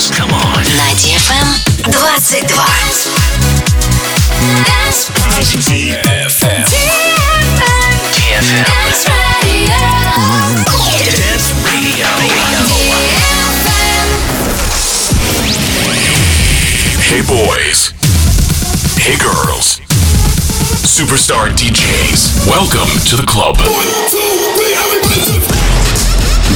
dance. Come on. На DFM 22. Dance DFM. DFM. Dance Radio. Dance Radio. Hey boys. Hey girls. Superstar DJs. Welcome to the club.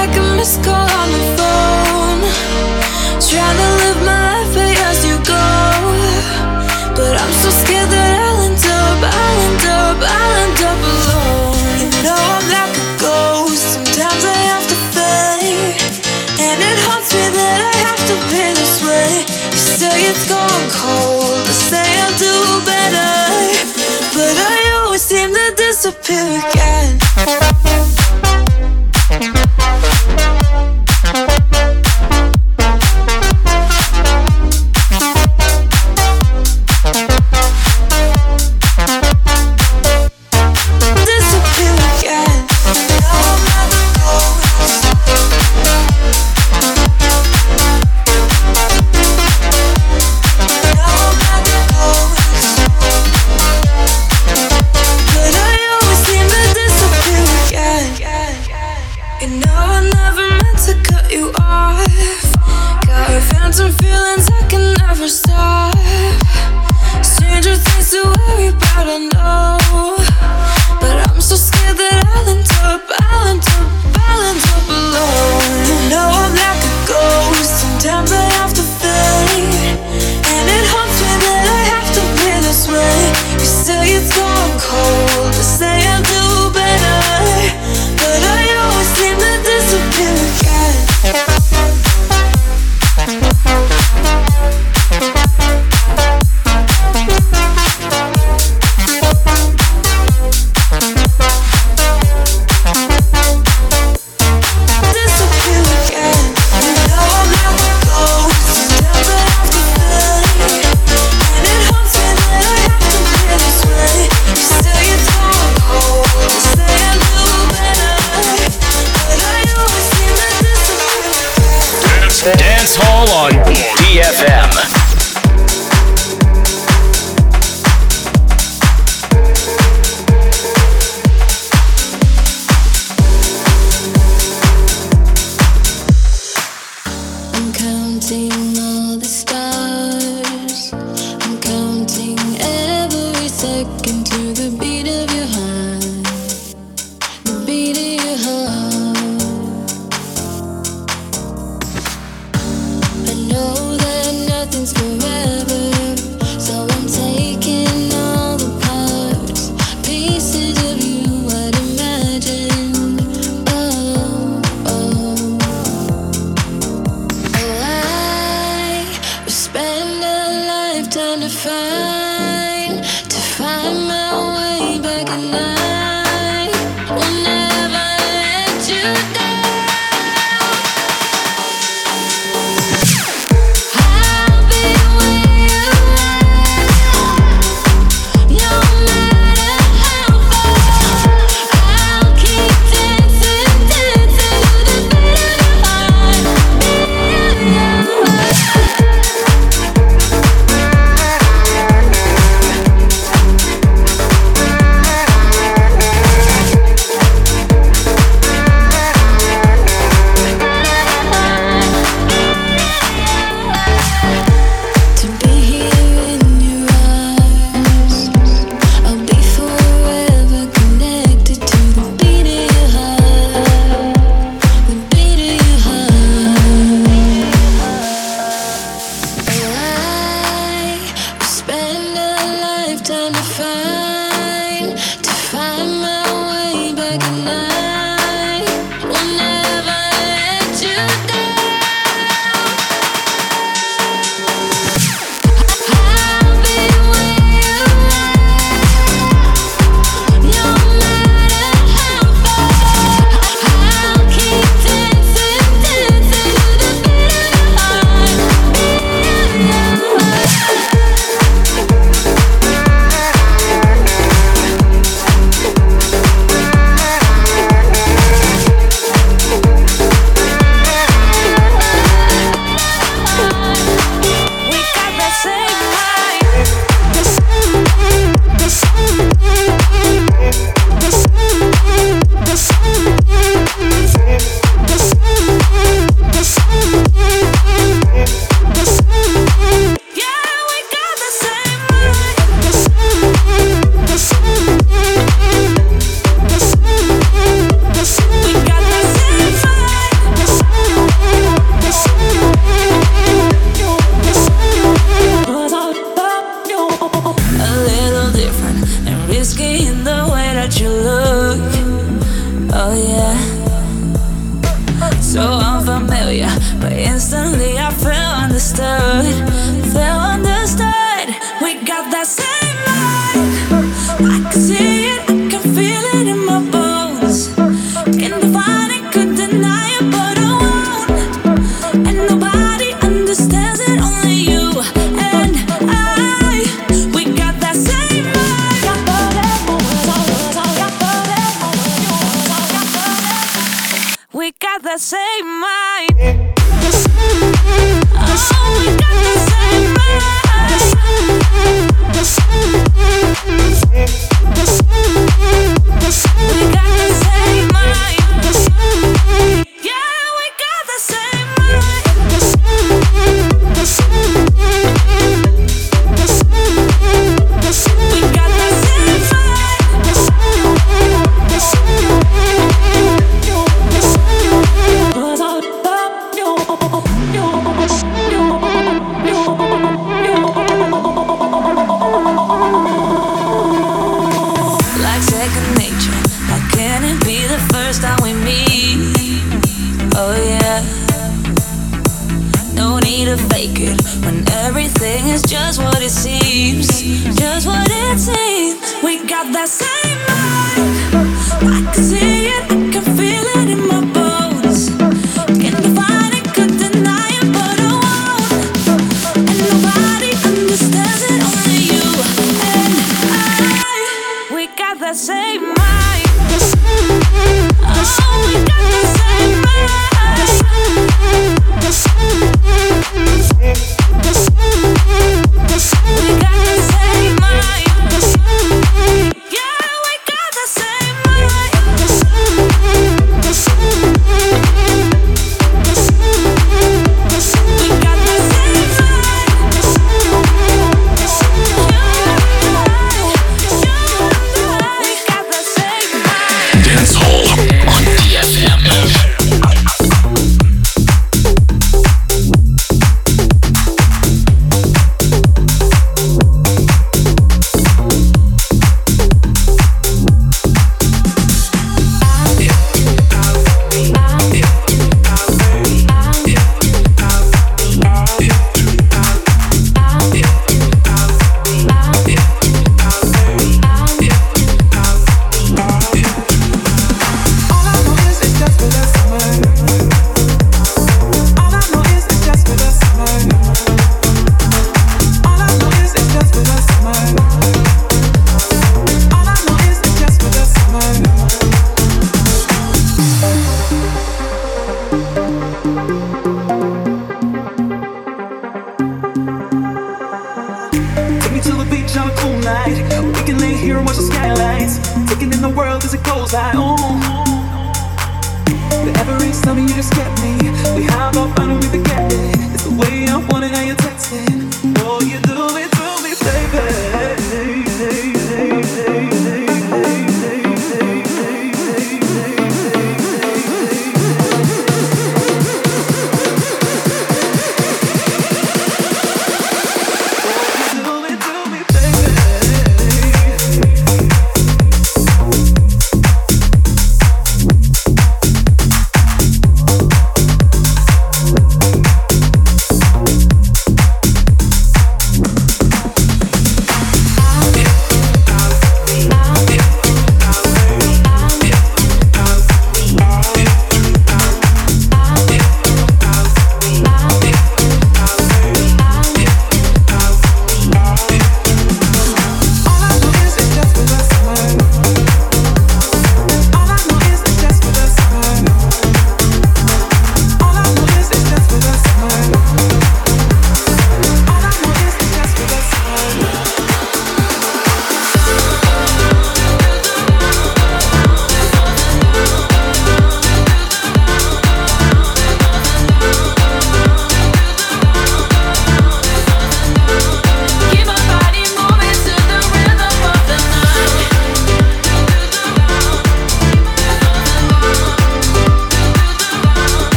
like a missed call on the phone. Trying to live my life as you go, but I'm so scared that I'll end up, I'll end up, I'll end up alone. You know I'm like a ghost. Sometimes I have to fade, and it haunts me that I have to be this way. You say it's gone cold, I say I'll do better, but I always seem to disappear again.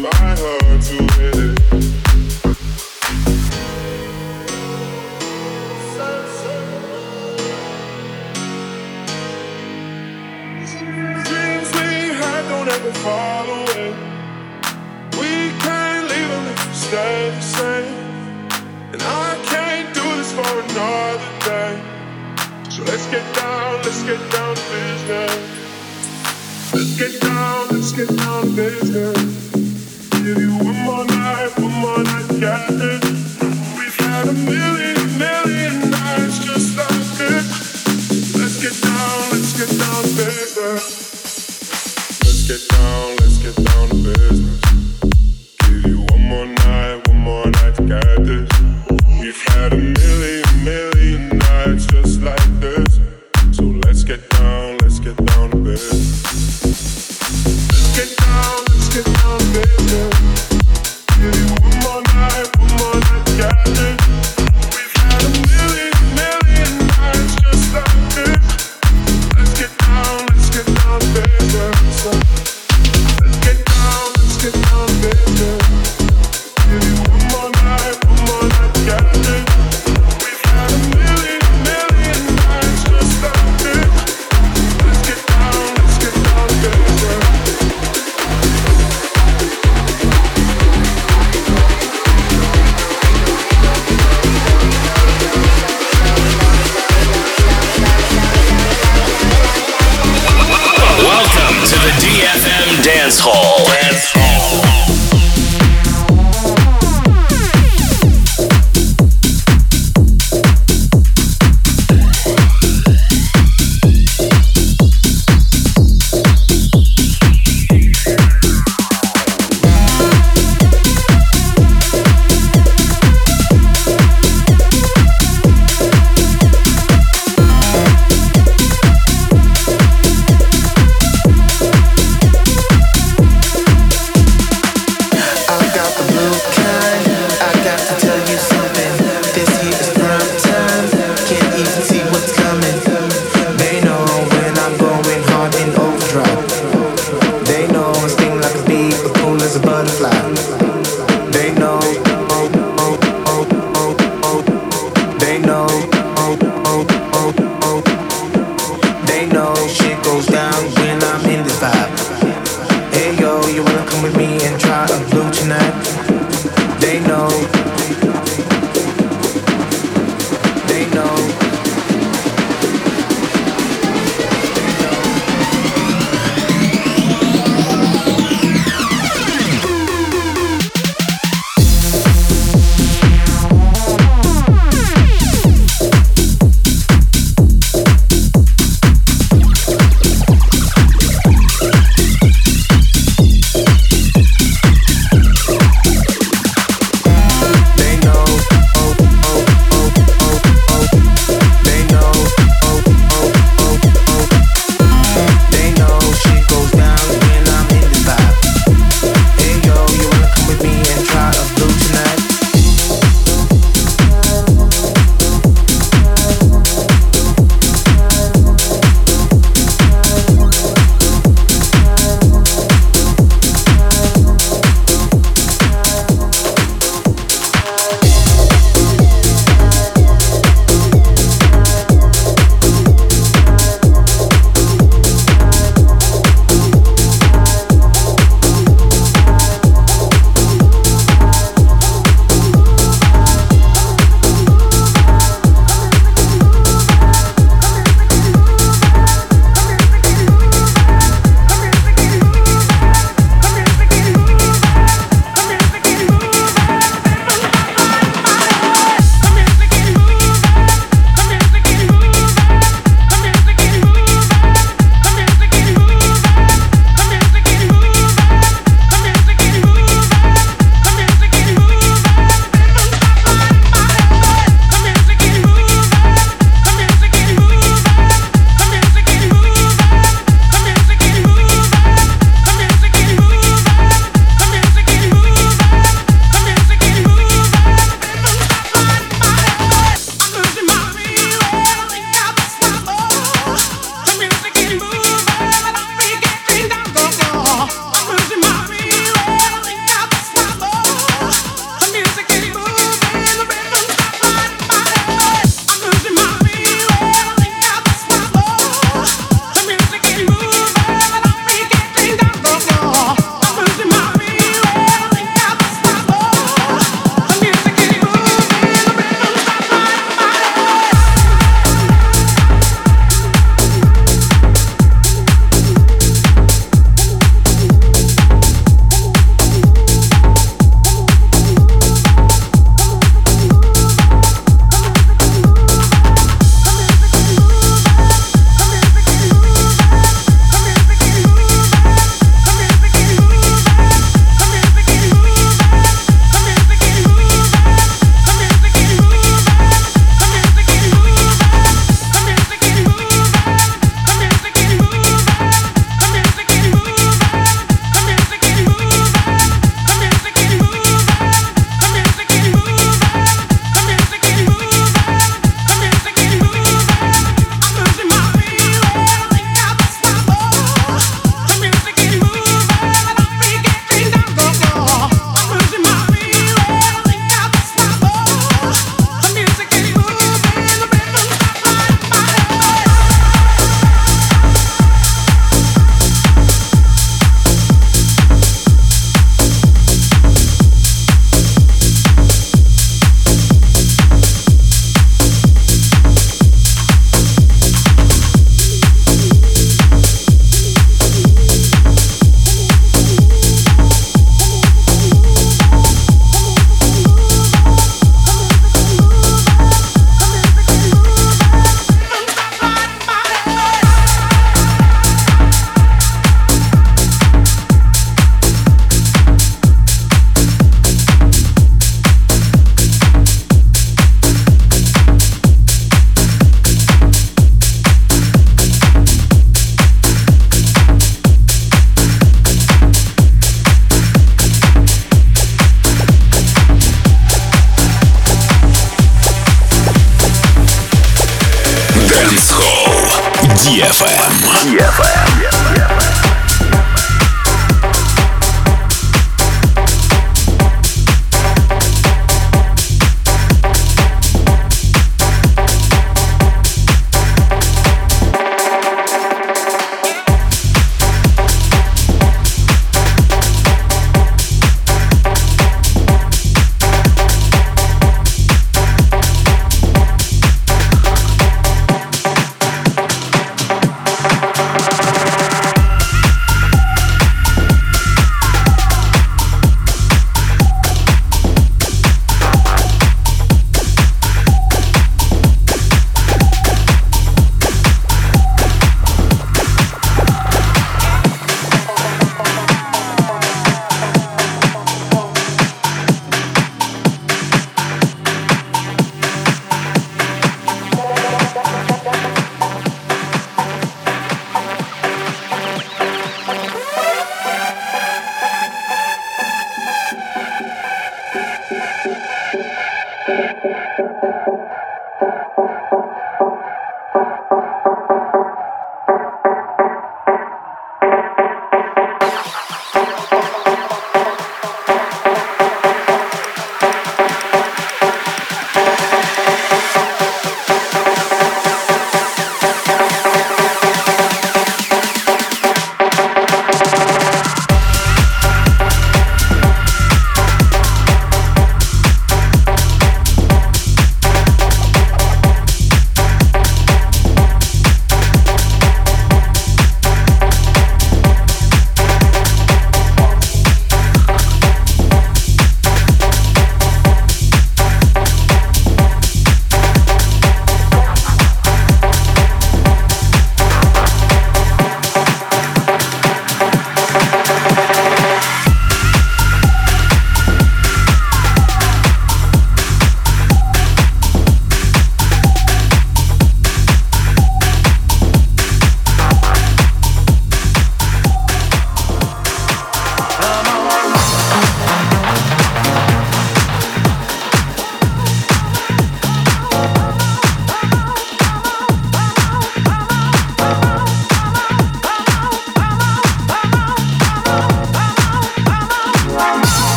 my heart to.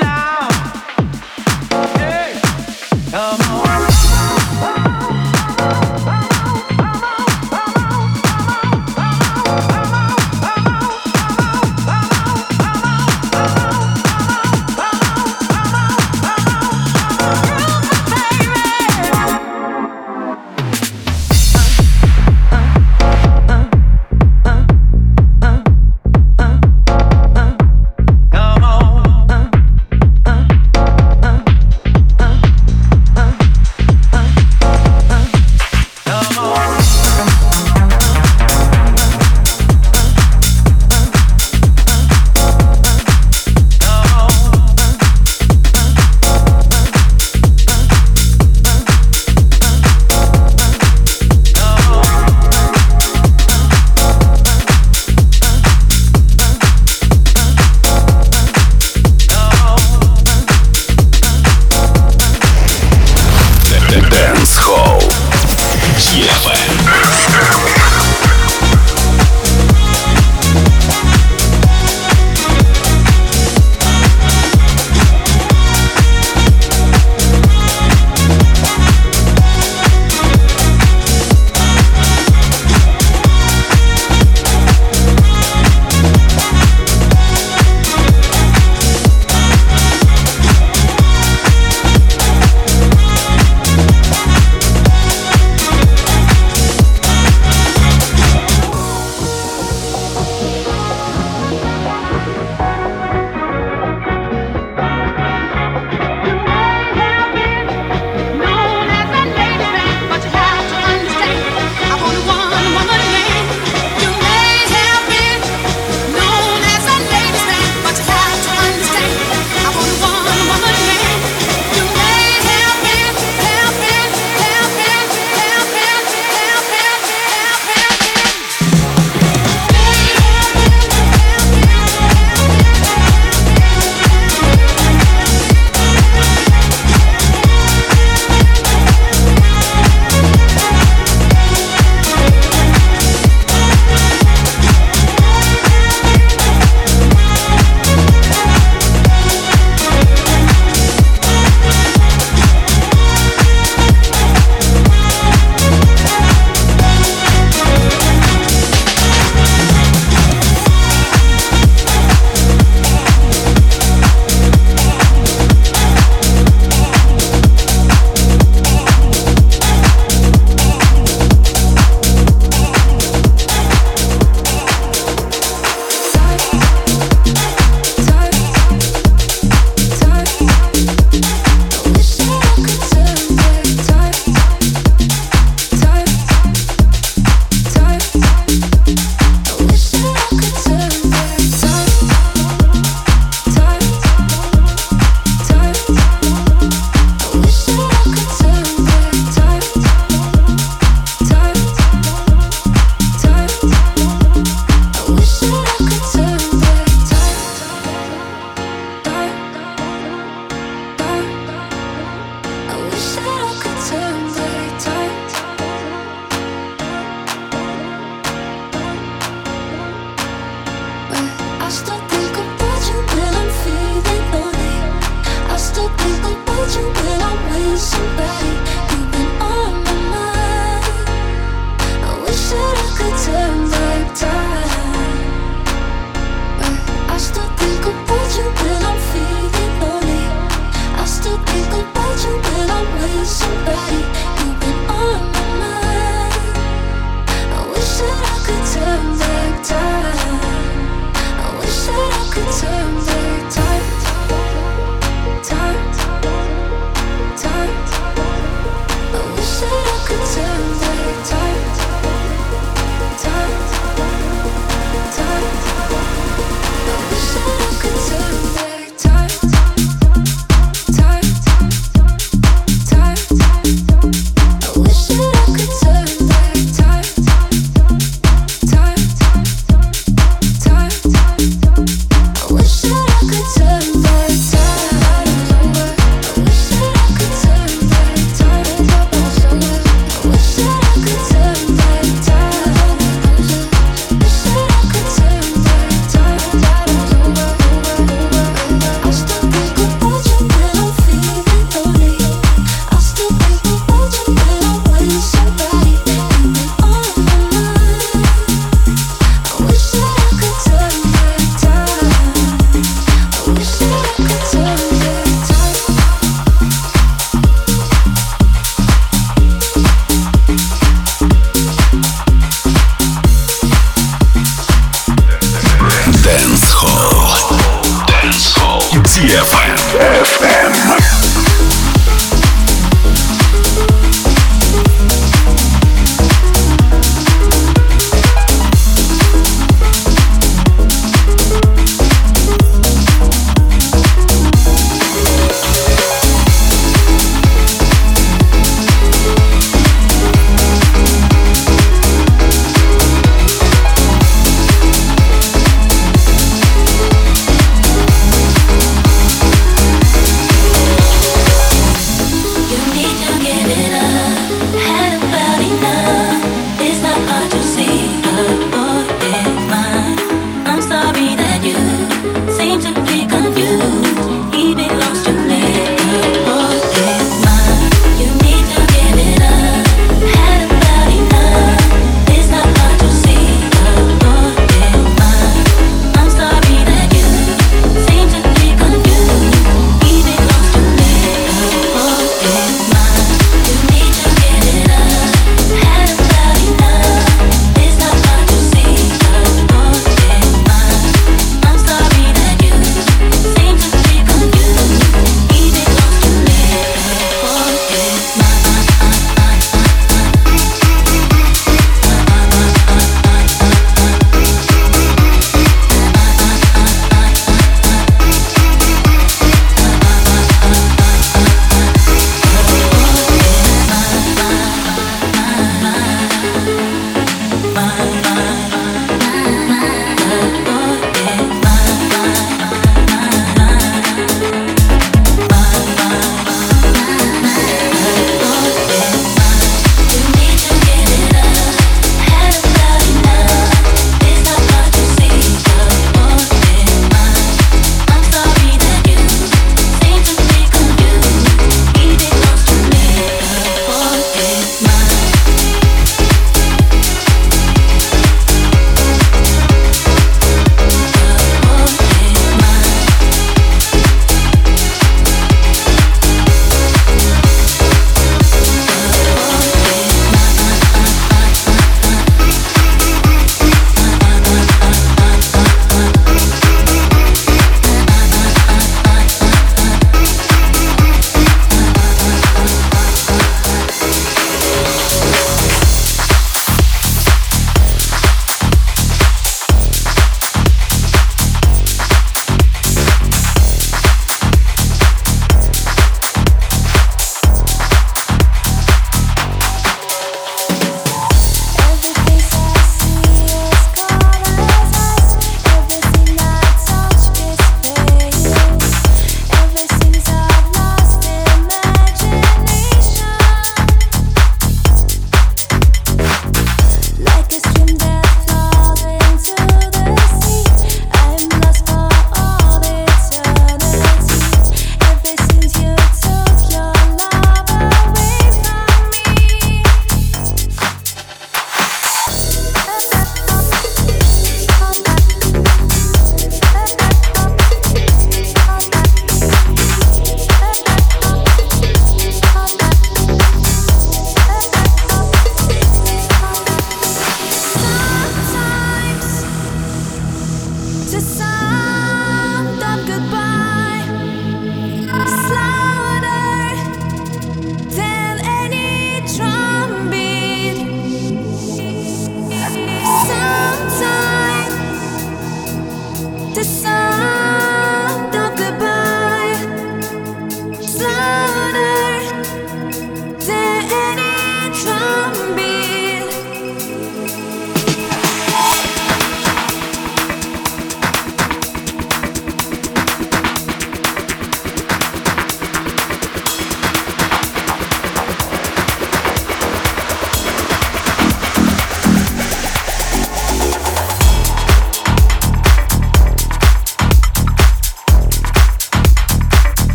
down.